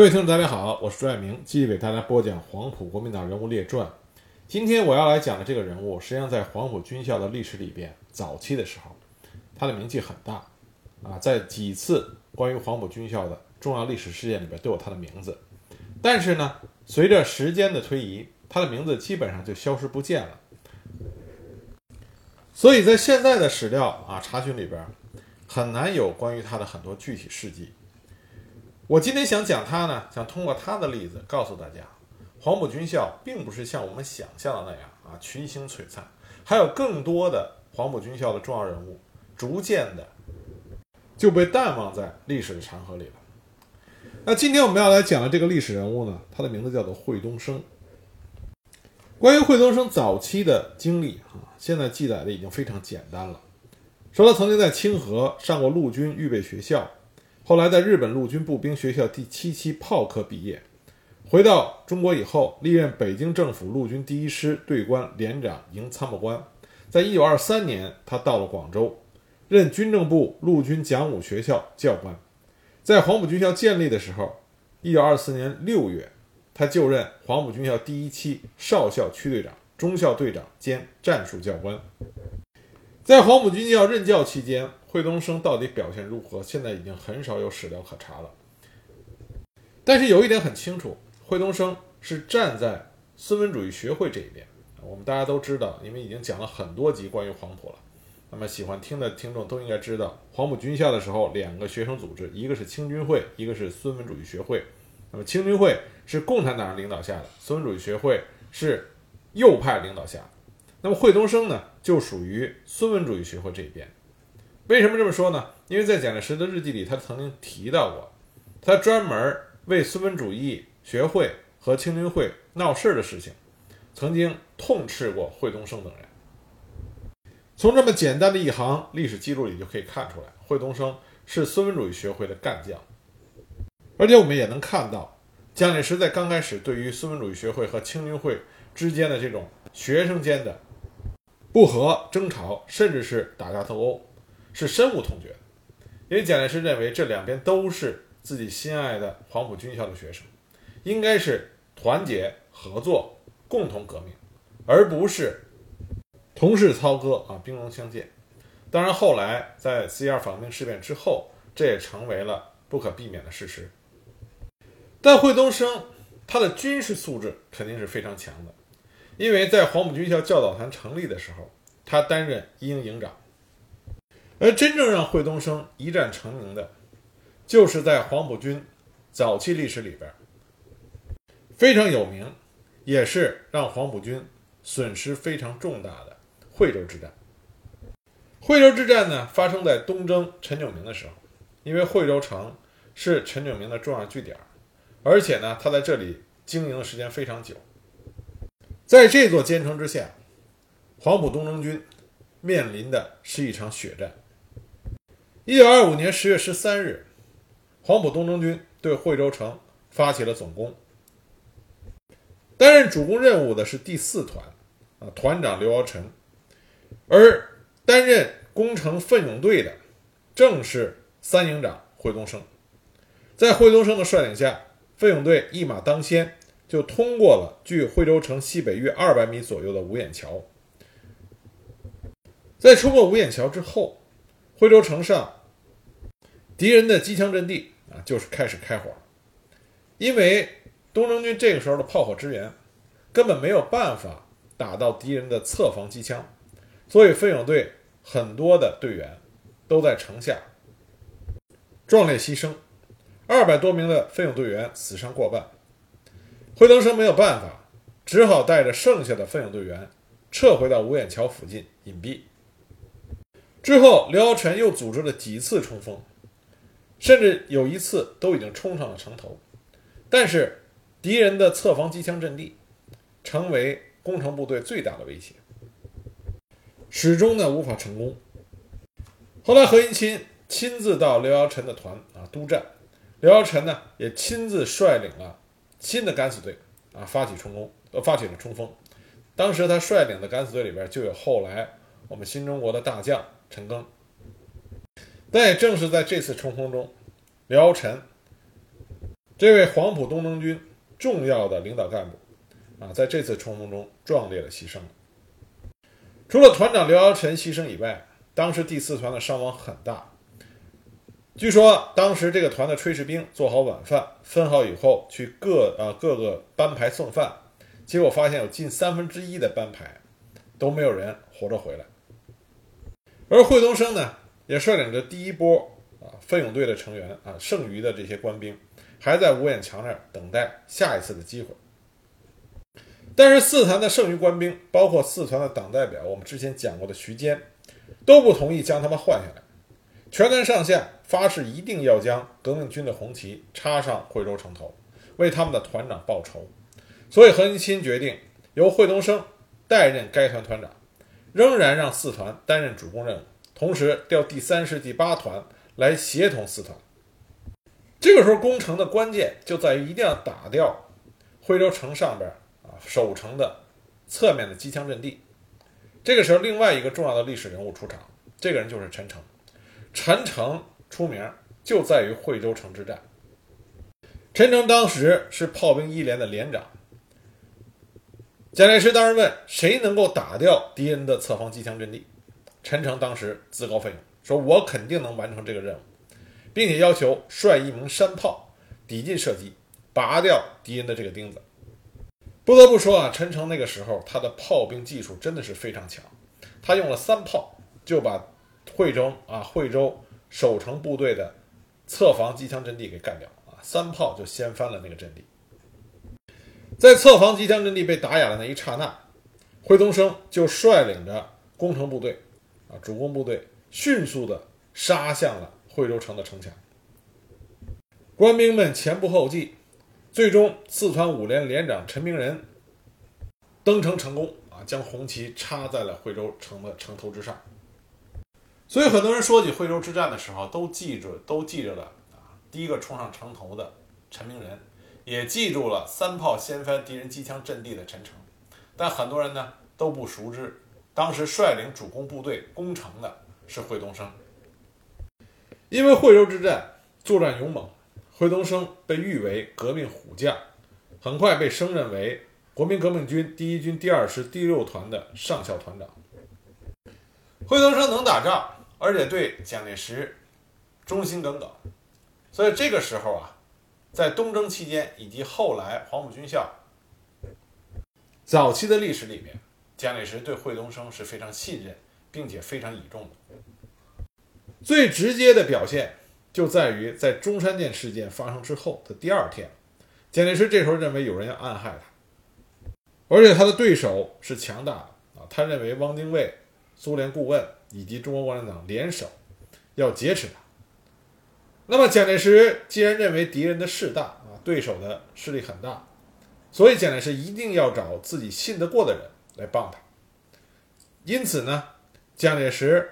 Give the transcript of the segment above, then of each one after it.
各位听众，大家好，我是朱爱明，继续给大家播讲《黄埔国民党人物列传》。今天我要来讲的这个人物，实际上在黄埔军校的历史里边，早期的时候，他的名气很大啊，在几次关于黄埔军校的重要历史事件里边都有他的名字。但是呢，随着时间的推移，他的名字基本上就消失不见了。所以在现在的史料啊查询里边，很难有关于他的很多具体事迹。我今天想讲他呢，想通过他的例子告诉大家，黄埔军校并不是像我们想象的那样啊群星璀璨，还有更多的黄埔军校的重要人物逐渐的就被淡忘在历史的长河里了。那今天我们要来讲的这个历史人物呢，他的名字叫做惠东升。关于惠东升早期的经历啊，现在记载的已经非常简单了，说他曾经在清河上过陆军预备学校。后来在日本陆军步兵学校第七期炮科毕业，回到中国以后，历任北京政府陆军第一师队官连长、营参谋官。在一九二三年，他到了广州，任军政部陆军讲武学校教官。在黄埔军校建立的时候，一九二四年六月，他就任黄埔军校第一期少校区队长、中校队长兼战术教官。在黄埔军校任教期间，惠东升到底表现如何？现在已经很少有史料可查了。但是有一点很清楚，惠东升是站在孙文主义学会这一边。我们大家都知道，因为已经讲了很多集关于黄埔了。那么喜欢听的听众都应该知道，黄埔军校的时候，两个学生组织，一个是青军会，一个是孙文主义学会。那么青军会是共产党人领导下的，孙文主义学会是右派领导下。那么惠东升呢，就属于孙文主义学会这一边。为什么这么说呢？因为在蒋介石的日记里，他曾经提到过，他专门为孙文主义学会和青军会闹事的事情，曾经痛斥过惠东升等人。从这么简单的一行历史记录里就可以看出来，惠东升是孙文主义学会的干将。而且我们也能看到，蒋介石在刚开始对于孙文主义学会和青军会之间的这种学生间的。不和、争吵，甚至是打架斗殴，是深恶痛绝。因为蒋介石认为这两边都是自己心爱的黄埔军校的学生，应该是团结合作，共同革命，而不是同室操戈啊，兵戎相见。当然，后来在四一二反革命事变之后，这也成为了不可避免的事实。但惠东升他的军事素质肯定是非常强的。因为在黄埔军校教导团成立的时候，他担任一营营长。而真正让惠东升一战成名的，就是在黄埔军早期历史里边非常有名，也是让黄埔军损失非常重大的惠州之战。惠州之战呢，发生在东征陈炯明的时候，因为惠州城是陈炯明的重要据点，而且呢，他在这里经营的时间非常久。在这座坚城之下，黄埔东征军面临的是一场血战。一九二五年十月十三日，黄埔东征军对惠州城发起了总攻。担任主攻任务的是第四团，啊，团长刘尧臣，而担任攻城奋勇队的正是三营长惠东升。在惠东升的率领下，奋勇队一马当先。就通过了距惠州城西北约二百米左右的五眼桥。在冲过五眼桥之后，惠州城上敌人的机枪阵地啊，就是开始开火。因为东征军这个时候的炮火支援根本没有办法打到敌人的侧防机枪，所以奋勇队很多的队员都在城下壮烈牺牲，二百多名的奋勇队员死伤过半。惠东升没有办法，只好带着剩下的奋勇队员撤回到五眼桥附近隐蔽。之后，刘尧臣又组织了几次冲锋，甚至有一次都已经冲上了城头，但是敌人的侧防机枪阵地成为攻城部队最大的威胁，始终呢无法成功。后来，何应钦亲自到刘尧臣的团啊督战，刘尧臣呢也亲自率领了。新的敢死队啊，发起冲锋，呃，发起了冲锋。当时他率领的敢死队里边就有后来我们新中国的大将陈赓。但也正是在这次冲锋中，辽臣这位黄埔东征军重要的领导干部啊，在这次冲锋中壮烈的牺牲了。除了团长刘尧臣牺牲以外，当时第四团的伤亡很大。据说当时这个团的炊事兵做好晚饭，分好以后去各啊各个班排送饭，结果发现有近三分之一的班排都没有人活着回来。而惠东升呢，也率领着第一波啊奋勇队的成员啊，剩余的这些官兵，还在五眼桥那儿等待下一次的机会。但是四团的剩余官兵，包括四团的党代表，我们之前讲过的徐坚，都不同意将他们换下来。全团上下发誓一定要将革命军的红旗插上惠州城头，为他们的团长报仇。所以何应钦决定由惠东升代任该团团长。仍然让四团担任主攻任务，同时调第三师第八团来协同四团。这个时候攻城的关键就在于一定要打掉惠州城上边啊守城的侧面的机枪阵地。这个时候，另外一个重要的历史人物出场，这个人就是陈诚。陈诚出名就在于惠州城之战。陈诚当时是炮兵一连的连长。蒋介石当时问：“谁能够打掉敌人的侧方机枪阵地？”陈诚当时自告奋勇说：“我肯定能完成这个任务，并且要求率一门山炮抵近射击，拔掉敌人的这个钉子。”不得不说啊，陈诚那个时候他的炮兵技术真的是非常强，他用了三炮就把惠州啊惠州守城部队的侧防机枪阵地给干掉啊，三炮就掀翻了那个阵地。在侧防机枪阵地被打哑的那一刹那，惠东升就率领着攻城部队，啊，主攻部队迅速地杀向了惠州城的城墙。官兵们前仆后继，最终四团五连连长陈明仁登城成功，啊，将红旗插在了惠州城的城头之上。所以很多人说起惠州之战的时候，都记着都记着了啊，第一个冲上城头的陈明仁。也记住了三炮掀翻敌人机枪阵地的陈诚，但很多人呢都不熟知，当时率领主攻部队攻城的是惠东升。因为惠州之战作战勇猛，惠东升被誉为革命虎将，很快被升任为国民革命军第一军第二师第六团的上校团长。惠东升能打仗，而且对蒋介石忠心耿耿，所以这个时候啊。在东征期间以及后来黄埔军校早期的历史里面，蒋介石对惠东升是非常信任，并且非常倚重的。最直接的表现就在于在中山舰事件发生之后的第二天，蒋介石这时候认为有人要暗害他，而且他的对手是强大的啊，他认为汪精卫、苏联顾问以及中国共产党联手要劫持他。那么蒋介石既然认为敌人的势大啊，对手的势力很大，所以蒋介石一定要找自己信得过的人来帮他。因此呢，蒋介石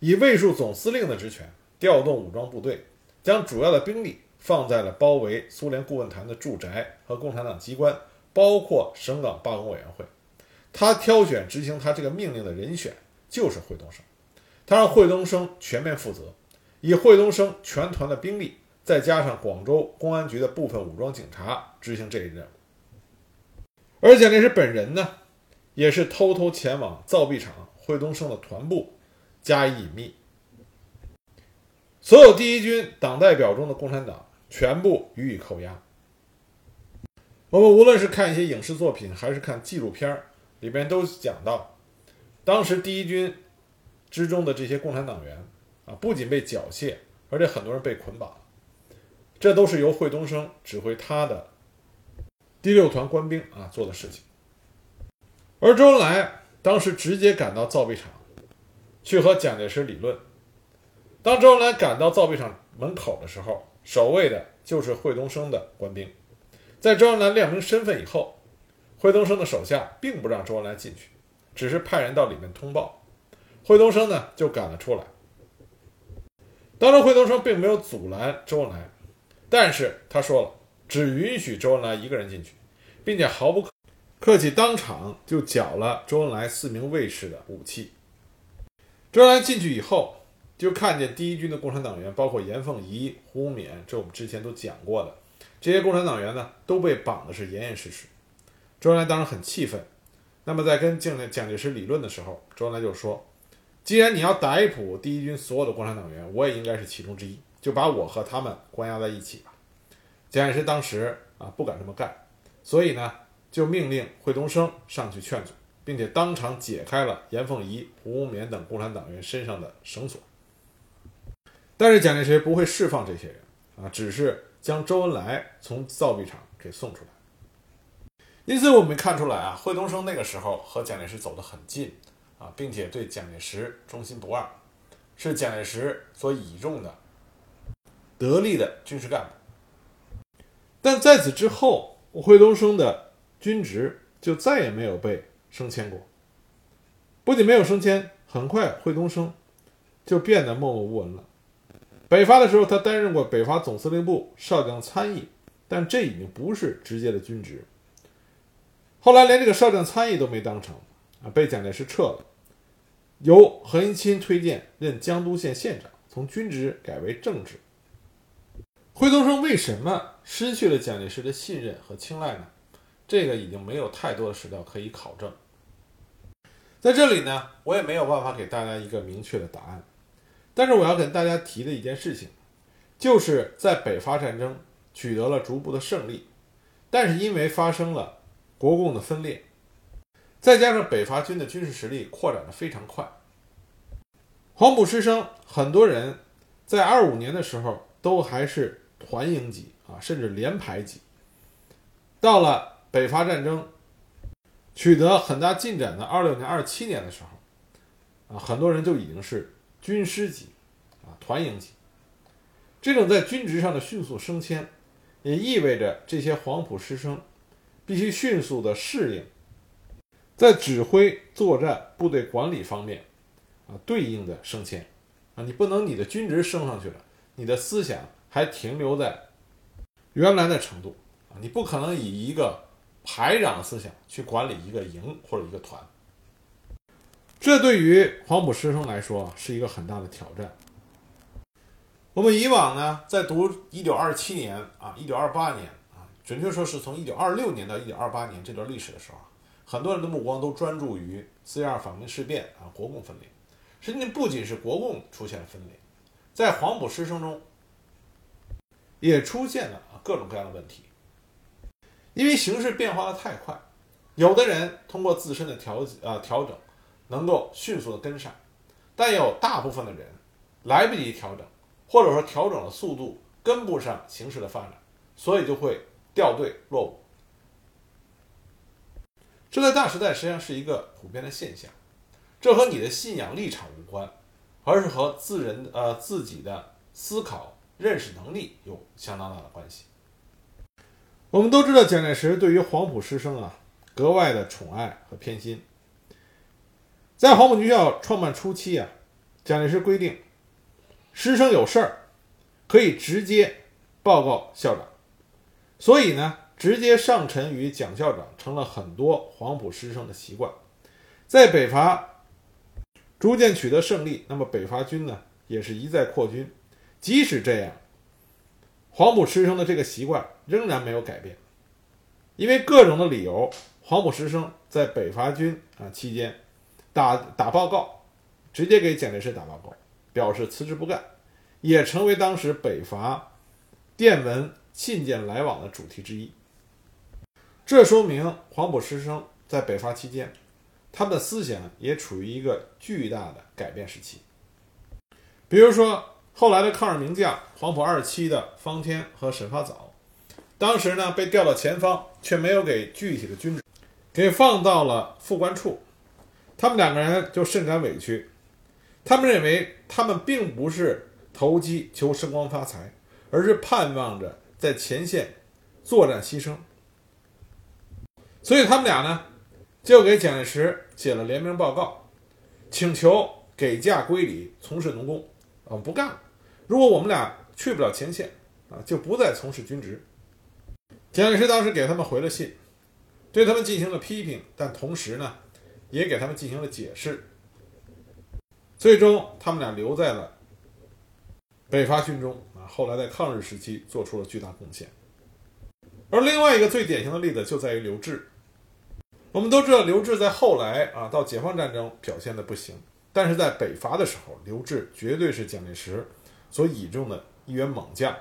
以卫戍总司令的职权，调动武装部队，将主要的兵力放在了包围苏联顾问团的住宅和共产党机关，包括省港罢工委员会。他挑选执行他这个命令的人选就是惠东升，他让惠东升全面负责。以惠东升全团的兵力，再加上广州公安局的部分武装警察执行这一任务。而蒋介石本人呢，也是偷偷前往造币厂惠东升的团部加以隐秘。所有第一军党代表中的共产党全部予以扣押。我们无论是看一些影视作品，还是看纪录片里边都讲到，当时第一军之中的这些共产党员。啊，不仅被缴械，而且很多人被捆绑，这都是由惠东升指挥他的第六团官兵啊做的事情。而周恩来当时直接赶到造币厂，去和蒋介石理论。当周恩来赶到造币厂门口的时候，守卫的就是惠东升的官兵。在周恩来亮明身份以后，惠东升的手下并不让周恩来进去，只是派人到里面通报。惠东升呢就赶了出来。当然，惠东升并没有阻拦周恩来，但是他说了，只允许周恩来一个人进去，并且毫不客气，当场就缴了周恩来四名卫士的武器。周恩来进去以后，就看见第一军的共产党员，包括严凤仪、胡宗勉，这我们之前都讲过的，这些共产党员呢都被绑的是严严实实。周恩来当时很气愤，那么在跟蒋蒋介石理论的时候，周恩来就说：“既然你要逮捕第一军所有的共产党员，我也应该是其中之一，就把我和他们关押在一起吧。”蒋介石当时啊不敢这么干，所以呢就命令惠东升上去劝阻，并且当场解开了严凤仪、胡宗勉等共产党员身上的绳索。但是蒋介石不会释放这些人啊，只是将周恩来从造币厂给送出来。因此，我们看出来啊，惠东升那个时候和蒋介石走得很近啊，并且对蒋介石忠心不二，是蒋介石所倚重的得力的军事干部。但在此之后，惠东升的军职就再也没有被升迁过。不仅没有升迁，很快惠东升就变得默默无闻了。北伐的时候，他担任过北伐总司令部少将参议，但这已经不是直接的军职。后来连这个少将参议都没当成，啊，被蒋介石撤了，由何应钦推荐任江都县县长，从军职改为政治。惠东升为什么失去了蒋介石的信任和青睐呢？这个已经没有太多的史料可以考证。在这里呢，我也没有办法给大家一个明确的答案。但是我要跟大家提的一件事情，就是在北伐战争取得了逐步的胜利，但是因为发生了。国共的分裂，再加上北伐军的军事实力扩展的非常快，黄埔师生很多人在二五年的时候都还是团营级啊，甚至连排级。到了北伐战争取得很大进展的二六年、二七年的时候，啊，很多人就已经是军师级啊，团营级。这种在军职上的迅速升迁，也意味着这些黄埔师生。必须迅速的适应，在指挥作战、部队管理方面，啊，对应的升迁，啊，你不能你的军职升上去了，你的思想还停留在原来的程度，啊，你不可能以一个排长的思想去管理一个营或者一个团，这对于黄埔师生来说是一个很大的挑战。我们以往呢，在读一九二七年啊，一九二八年。准确说是从一九二六年到一九二八年这段历史的时候很多人的目光都专注于四一二反攻事变啊，国共分裂。实际上不仅是国共出现了分裂，在黄埔师生中也出现了各种各样的问题。因为形势变化的太快，有的人通过自身的调啊调整能够迅速的跟上，但有大部分的人来不及调整，或者说调整的速度跟不上形势的发展，所以就会。掉队落伍，这在大时代实际上是一个普遍的现象。这和你的信仰立场无关，而是和自人呃自己的思考认识能力有相当大的关系。我们都知道，蒋介石对于黄埔师生啊格外的宠爱和偏心。在黄埔军校创办初期啊，蒋介石规定，师生有事儿可以直接报告校长。所以呢，直接上陈于蒋校长，成了很多黄埔师生的习惯。在北伐逐渐取得胜利，那么北伐军呢，也是一再扩军。即使这样，黄埔师生的这个习惯仍然没有改变。因为各种的理由，黄埔师生在北伐军啊期间打打报告，直接给蒋介石打报告，表示辞职不干，也成为当时北伐电文。信件来往的主题之一，这说明黄埔师生在北伐期间，他们的思想也处于一个巨大的改变时期。比如说，后来的抗日名将黄埔二期的方天和沈发藻，当时呢被调到前方，却没有给具体的军职，给放到了副官处，他们两个人就甚感委屈，他们认为他们并不是投机求升官发财，而是盼望着。在前线作战牺牲，所以他们俩呢就给蒋介石写了联名报告，请求给假归里从事农工，啊不干了。如果我们俩去不了前线，啊就不再从事军职。蒋介石当时给他们回了信，对他们进行了批评，但同时呢也给他们进行了解释。最终他们俩留在了北伐军中，后来在抗日时期做出了巨大贡献。而另外一个最典型的例子就在于刘志。我们都知道，刘志在后来啊，到解放战争表现的不行，但是在北伐的时候，刘志绝对是蒋介石所倚重的一员猛将。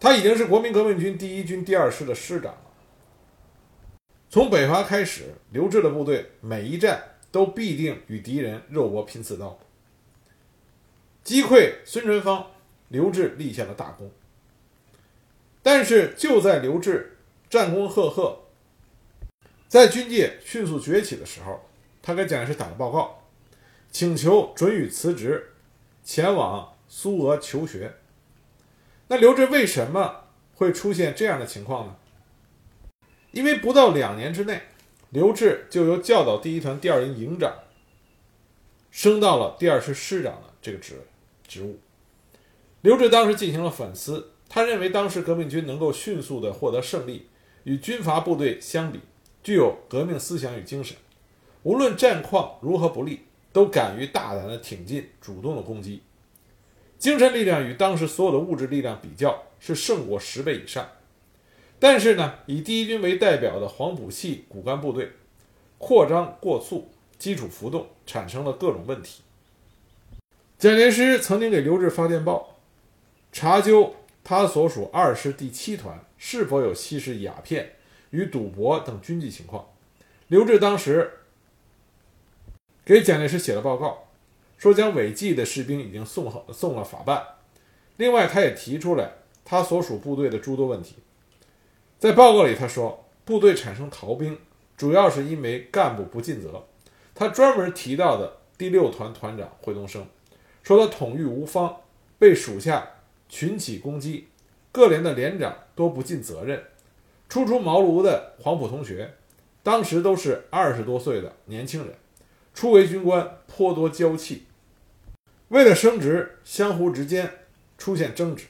他已经是国民革命军第一军第二师的师长了。从北伐开始，刘志的部队每一战都必定与敌人肉搏拼刺刀，击溃孙传芳，刘志立下了大功。但是就在刘志战功赫赫。在军界迅速崛起的时候，他给蒋介石打了报告，请求准予辞职，前往苏俄求学。那刘志为什么会出现这样的情况呢？因为不到两年之内，刘志就由教导第一团第二营营长升到了第二师师长的这个职职务。刘志当时进行了反思，他认为当时革命军能够迅速的获得胜利，与军阀部队相比。具有革命思想与精神，无论战况如何不利，都敢于大胆的挺进，主动的攻击。精神力量与当时所有的物质力量比较，是胜过十倍以上。但是呢，以第一军为代表的黄埔系骨干部队扩张过速，基础浮动，产生了各种问题。蒋介石曾经给刘志发电报，查究他所属二师第七团是否有吸食鸦片。与赌博等军纪情况，刘志当时给蒋介石写了报告，说将违纪的士兵已经送送了法办。另外，他也提出来他所属部队的诸多问题。在报告里，他说部队产生逃兵，主要是因为干部不尽责。他专门提到的第六团团长惠东升，说他统御无方，被属下群起攻击，各连的连长都不尽责任。初出茅庐的黄埔同学，当时都是二十多岁的年轻人，初为军官，颇多娇气。为了升职，相互之间出现争执，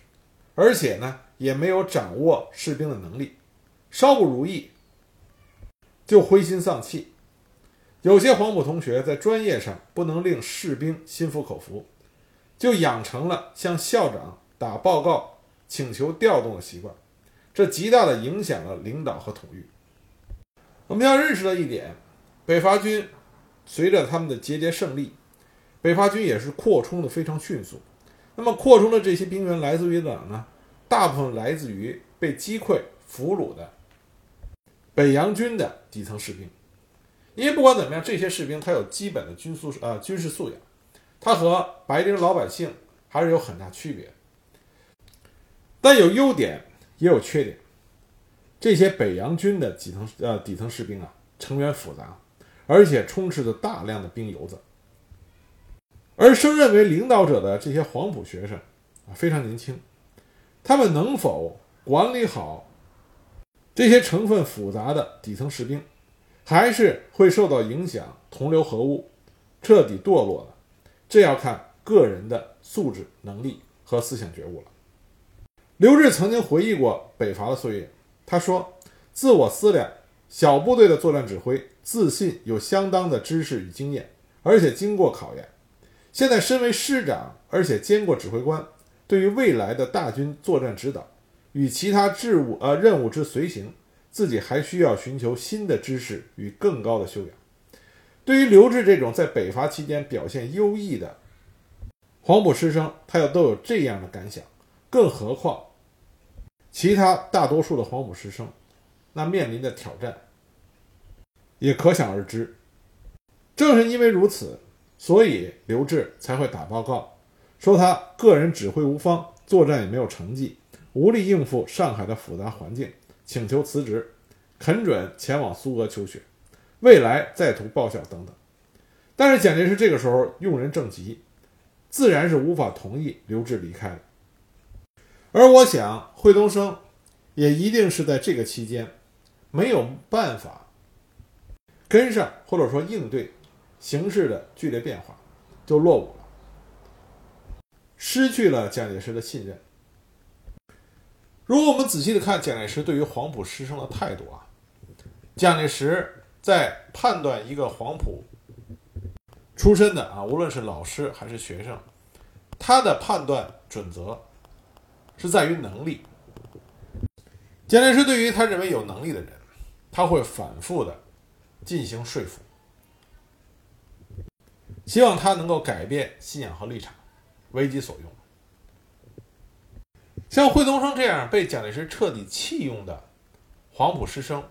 而且呢，也没有掌握士兵的能力，稍不如意就灰心丧气。有些黄埔同学在专业上不能令士兵心服口服，就养成了向校长打报告请求调动的习惯。这极大的影响了领导和统御。我们要认识到一点，北伐军随着他们的节节胜利，北伐军也是扩充的非常迅速。那么扩充的这些兵员来自于哪呢？大部分来自于被击溃、俘虏的北洋军的底层士兵。因为不管怎么样，这些士兵他有基本的军素呃军事素养，他和白丁老百姓还是有很大区别。但有优点。也有缺点，这些北洋军的底层呃底层士兵啊，成员复杂，而且充斥着大量的兵油子。而升任为领导者的这些黄埔学生啊，非常年轻，他们能否管理好这些成分复杂的底层士兵，还是会受到影响，同流合污，彻底堕落的？这要看个人的素质、能力和思想觉悟了。刘志曾经回忆过北伐的岁月，他说：“自我思量，小部队的作战指挥，自信有相当的知识与经验，而且经过考验。现在身为师长，而且兼过指挥官，对于未来的大军作战指导与其他事务呃任务之随行，自己还需要寻求新的知识与更高的修养。”对于刘志这种在北伐期间表现优异的黄埔师生，他又都有这样的感想，更何况。其他大多数的黄埔师生，那面临的挑战也可想而知。正是因为如此，所以刘志才会打报告，说他个人指挥无方，作战也没有成绩，无力应付上海的复杂环境，请求辞职，恳准前往苏俄求学，未来再图报效等等。但是蒋介石这个时候用人正急，自然是无法同意刘志离开的。而我想，惠东升也一定是在这个期间没有办法跟上，或者说应对形势的剧烈变化，就落伍了，失去了蒋介石的信任。如果我们仔细的看蒋介石对于黄埔师生的态度啊，蒋介石在判断一个黄埔出身的啊，无论是老师还是学生，他的判断准则是在于能力。蒋介石对于他认为有能力的人，他会反复的进行说服，希望他能够改变信仰和立场，为己所用。像惠东升这样被蒋介石彻底弃用的黄埔师生，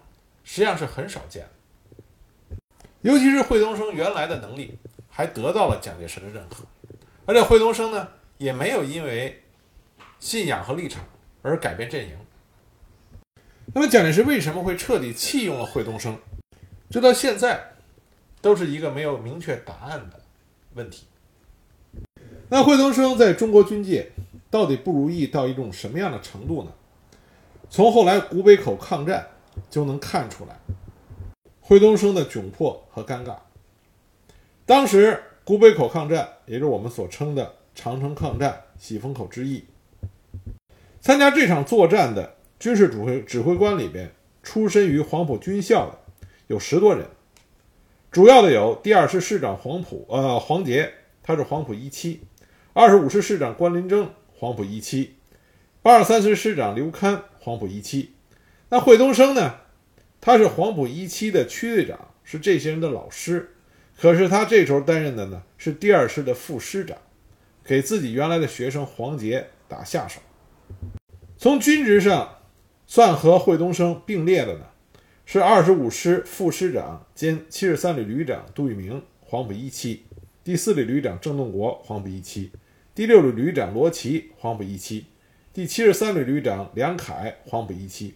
实际上是很少见的。尤其是惠东升原来的能力还得到了蒋介石的认可，而且惠东升呢也没有因为信仰和立场而改变阵营。那么蒋介石为什么会彻底弃用了惠东升？这到现在都是一个没有明确答案的问题。那惠东升在中国军界。到底不如意到一种什么样的程度呢？从后来古北口抗战就能看出来，惠东升的窘迫和尴尬。当时古北口抗战，也就是我们所称的长城抗战、喜峰口之役，参加这场作战的军事指挥指挥官里边，出身于黄埔军校的有十多人，主要的有第二师师长黄埔，呃，黄杰，他是黄埔一期；二十五师师长关林征。黄埔一期，八十三师师长刘戡，黄埔一期。那惠东升呢？他是黄埔一期的区队长，是这些人的老师。可是他这时候担任的呢，是第二师的副师长，给自己原来的学生黄杰打下手。从军职上算和惠东升并列的呢，是二十五师副师长兼七十三旅旅长杜聿明，黄埔一期；第四旅旅长郑洞国，黄埔一期。第六旅旅长罗奇，黄埔一期；第七十三旅旅长梁凯，黄埔一期；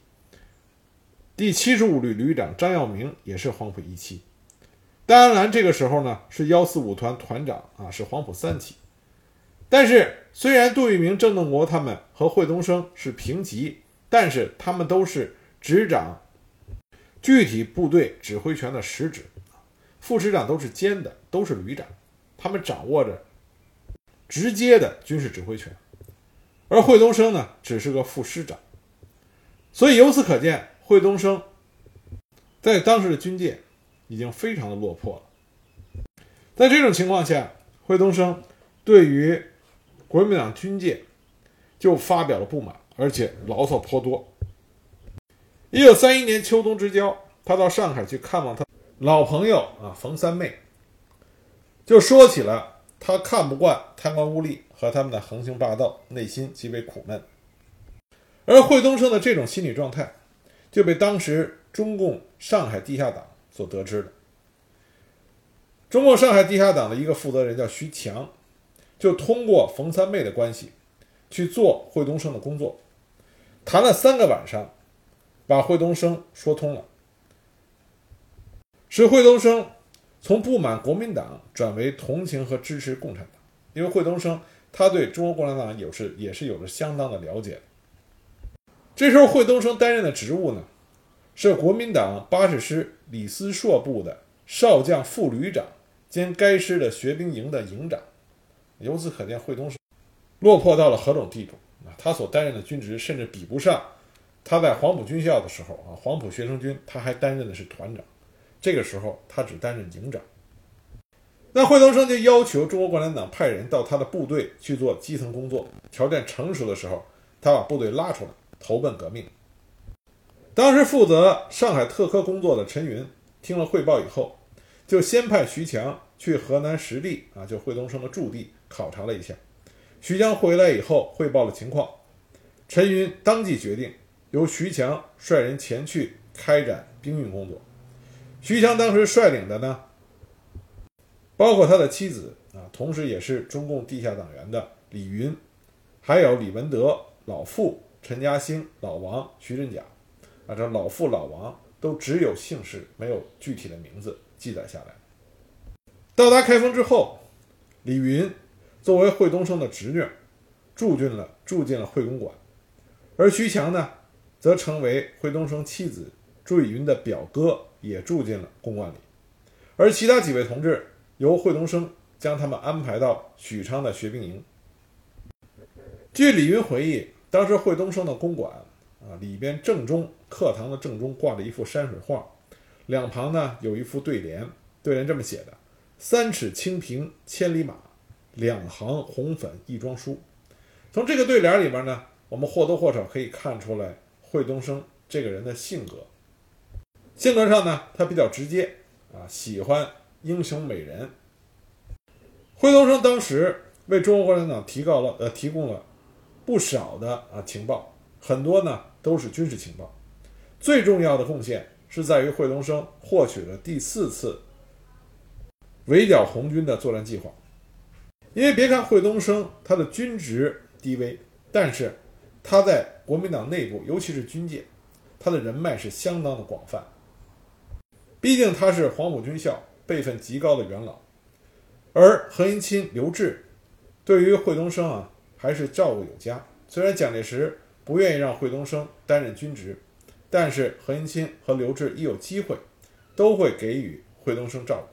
第七十五旅旅长张耀明也是黄埔一期。戴安澜这个时候呢是幺四五团团长啊，是黄埔三期。但是虽然杜聿明、郑洞国他们和惠东升是平级，但是他们都是执掌具体部队指挥权的实职，副师长都是兼的，都是旅长，他们掌握着。直接的军事指挥权，而惠东升呢，只是个副师长，所以由此可见，惠东升在当时的军界已经非常的落魄了。在这种情况下，惠东升对于国民党军界就发表了不满，而且牢骚颇多。一九三一年秋冬之交，他到上海去看望他老朋友啊，冯三妹，就说起了。他看不惯贪官污吏和他们的横行霸道，内心极为苦闷。而惠东升的这种心理状态，就被当时中共上海地下党所得知了。中共上海地下党的一个负责人叫徐强，就通过冯三妹的关系去做惠东升的工作，谈了三个晚上，把惠东升说通了，使惠东升。从不满国民党转为同情和支持共产党，因为惠东升他对中国共产党有是也是有着相当的了解。这时候惠东升担任的职务呢，是国民党八十师李思硕部的少将副旅长兼该师的学兵营的营长。由此可见，惠东升落魄到了何种地步啊！他所担任的军职甚至比不上他在黄埔军校的时候啊，黄埔学生军他还担任的是团长。这个时候，他只担任营长。那惠东升就要求中国共产党派人到他的部队去做基层工作，条件成熟的时候，他把部队拉出来投奔革命。当时负责上海特科工作的陈云听了汇报以后，就先派徐强去河南实地啊，就惠东升的驻地考察了一下。徐强回来以后汇报了情况，陈云当即决定由徐强率人前去开展兵运工作。徐强当时率领的呢，包括他的妻子啊，同时也是中共地下党员的李云，还有李文德、老傅、陈嘉兴、老王、徐振甲，啊，这老傅、老王都只有姓氏，没有具体的名字记载下来。到达开封之后，李云作为惠东升的侄女，住进了住进了惠公馆，而徐强呢，则成为惠东升妻子朱以云的表哥。也住进了公馆里，而其他几位同志由惠东升将他们安排到许昌的学兵营。据李云回忆，当时惠东升的公馆啊，里边正中课堂的正中挂着一幅山水画，两旁呢有一副对联，对联这么写的：“三尺清平千里马，两行红粉一装书。从这个对联里边呢，我们或多或少可以看出来惠东升这个人的性格。性格上呢，他比较直接啊，喜欢英雄美人。惠东升当时为中国共产党提高了呃提供了不少的啊情报，很多呢都是军事情报。最重要的贡献是在于惠东升获取了第四次围剿红军的作战计划。因为别看惠东升他的军职低微，但是他在国民党内部，尤其是军界，他的人脉是相当的广泛。毕竟他是黄埔军校辈分极高的元老。而何应钦、刘峙对于惠东升啊，还是照顾有加。虽然蒋介石不愿意让惠东升担任军职，但是何应钦和刘峙一有机会，都会给予惠东升照顾。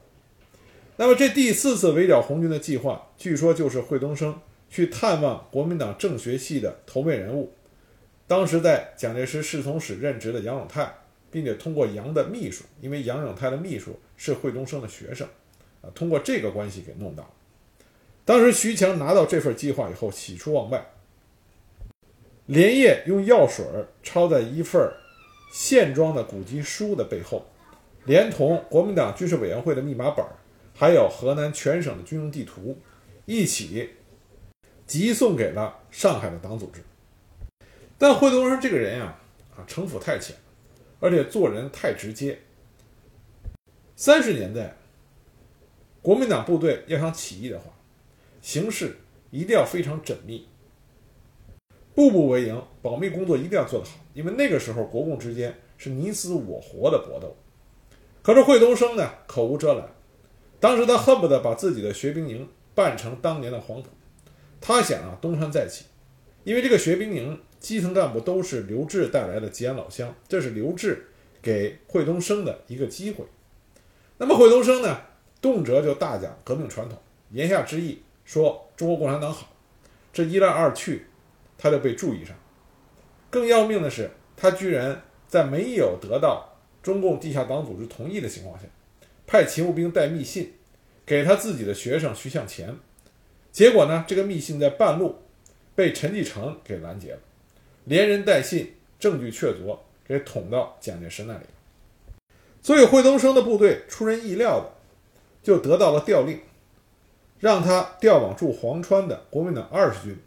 那么这第四次围剿红军的计划，据说就是惠东升去探望国民党政学系的头面人物，当时在蒋介石侍从室任职的杨永泰，并且通过杨的秘书，因为杨永泰的秘书是惠东升的学生。啊，通过这个关系给弄到。当时徐强拿到这份计划以后，喜出望外，连夜用药水抄在一份线装的古籍书的背后，连同国民党军事委员会的密码本，还有河南全省的军用地图，一起急送给了上海的党组织。但惠东升这个人呀，啊，城府太浅，而且做人太直接。三十年代。国民党部队要想起义的话，形势一定要非常缜密，步步为营，保密工作一定要做得好。因为那个时候国共之间是你死我活的搏斗。可是惠东升呢，口无遮拦，当时他恨不得把自己的学兵营办成当年的黄埔，他想啊东山再起。因为这个学兵营基层干部都是刘志带来的吉安老乡，这是刘志给惠东升的一个机会。那么惠东升呢？动辄就大讲革命传统，言下之意说中国共产党好，这一来二去，他就被注意上。更要命的是，他居然在没有得到中共地下党组织同意的情况下，派勤务兵带密信给他自己的学生徐向前。结果呢，这个密信在半路被陈继承给拦截了，连人带信，证据确凿，给捅到蒋介石那里。所以惠东升的部队出人意料的。就得到了调令，让他调往驻黄川的国民党二十军。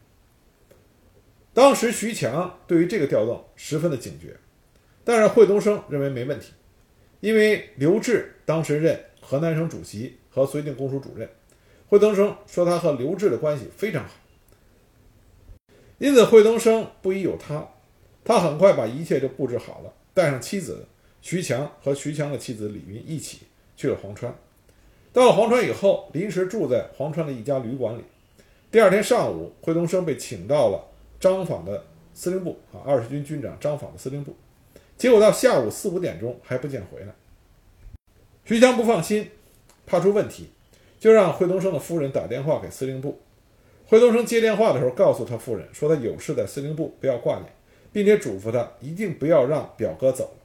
当时徐强对于这个调动十分的警觉，但是惠东升认为没问题，因为刘峙当时任河南省主席和绥靖公署主任，惠东升说他和刘志的关系非常好，因此惠东升不疑有他，他很快把一切就布置好了，带上妻子徐强和徐强的妻子李云一起去了黄川。到了黄川以后，临时住在黄川的一家旅馆里。第二天上午，惠东升被请到了张坊的司令部啊，二十军军长张坊的司令部。结果到下午四五点钟还不见回来。徐强不放心，怕出问题，就让惠东升的夫人打电话给司令部。惠东升接电话的时候，告诉他夫人说他有事在司令部，不要挂念，并且嘱咐他一定不要让表哥走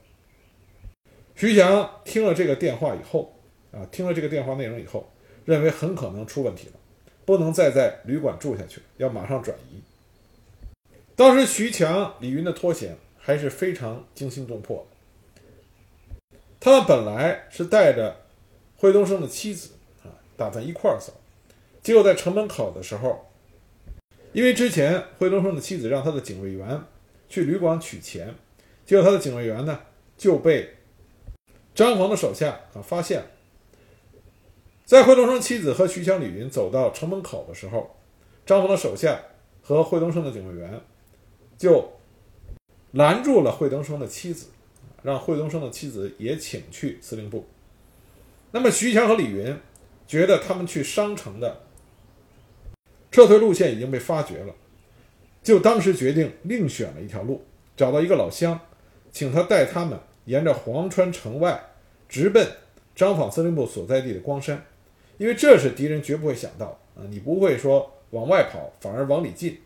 徐强听了这个电话以后。啊，听了这个电话内容以后，认为很可能出问题了，不能再在旅馆住下去了，要马上转移。当时徐强、李云的脱险还是非常惊心动魄的。他们本来是带着惠东升的妻子啊，打算一块儿走，结果在城门口的时候，因为之前惠东升的妻子让他的警卫员去旅馆取钱，结果他的警卫员呢就被张房的手下啊发现。在惠东升妻子和徐强、李云走到城门口的时候，张鹏的手下和惠东升的警卫员就拦住了惠东升的妻子，让惠东升的妻子也请去司令部。那么徐强和李云觉得他们去商城的撤退路线已经被发觉了，就当时决定另选了一条路，找到一个老乡，请他带他们沿着黄川城外直奔张坊司令部所在地的光山。因为这是敌人绝不会想到啊！你不会说往外跑，反而往里进。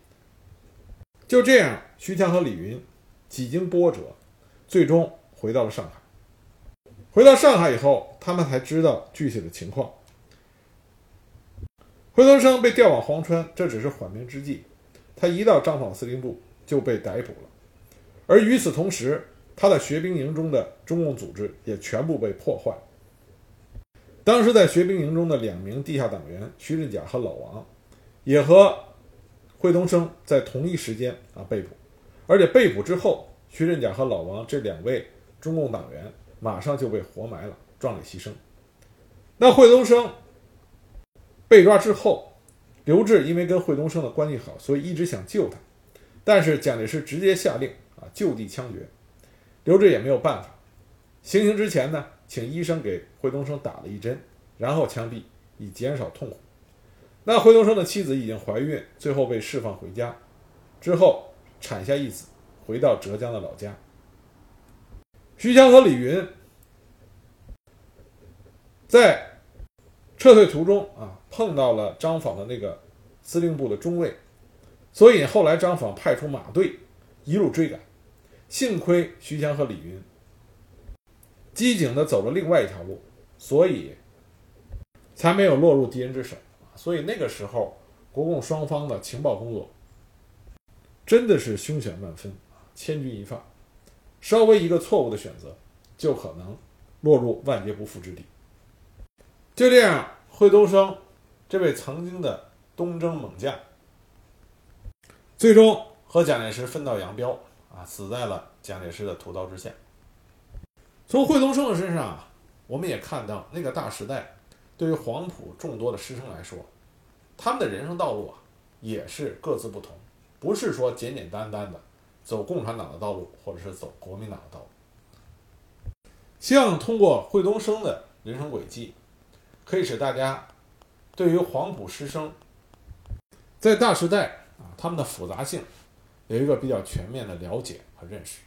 就这样，徐强和李云几经波折，最终回到了上海。回到上海以后，他们才知道具体的情况。惠东升被调往黄川，这只是缓兵之计。他一到张坊司令部就被逮捕了，而与此同时，他的学兵营中的中共组织也全部被破坏。当时在学兵营中的两名地下党员徐振甲和老王，也和惠东升在同一时间啊被捕，而且被捕之后，徐振甲和老王这两位中共党员马上就被活埋了，壮烈牺牲。那惠东升被抓之后。刘志因为跟惠东升的关系好，所以一直想救他，但是蒋介石直接下令啊就地枪决，刘志也没有办法。行刑之前呢，请医生给惠东升打了一针，然后枪毙，以减少痛苦。那惠东升的妻子已经怀孕，最后被释放回家，之后产下一子，回到浙江的老家。徐强和李云在。撤退途中啊，碰到了张坊的那个司令部的中尉，所以后来张坊派出马队一路追赶。幸亏徐强和李云机警的走了另外一条路，所以才没有落入敌人之手。所以那个时候，国共双方的情报工作真的是凶险万分，千钧一发，稍微一个错误的选择，就可能落入万劫不复之地。就这样，惠东升这位曾经的东征猛将，最终和蒋介石分道扬镳啊，死在了蒋介石的屠刀之下。从惠东升的身上啊，我们也看到那个大时代对于黄埔众多的师生来说，他们的人生道路啊，也是各自不同，不是说简简单单的走共产党的道路，或者是走国民党的道路。希望通过惠东升的人生轨迹。可以使大家对于黄埔师生在大时代啊他们的复杂性有一个比较全面的了解和认识。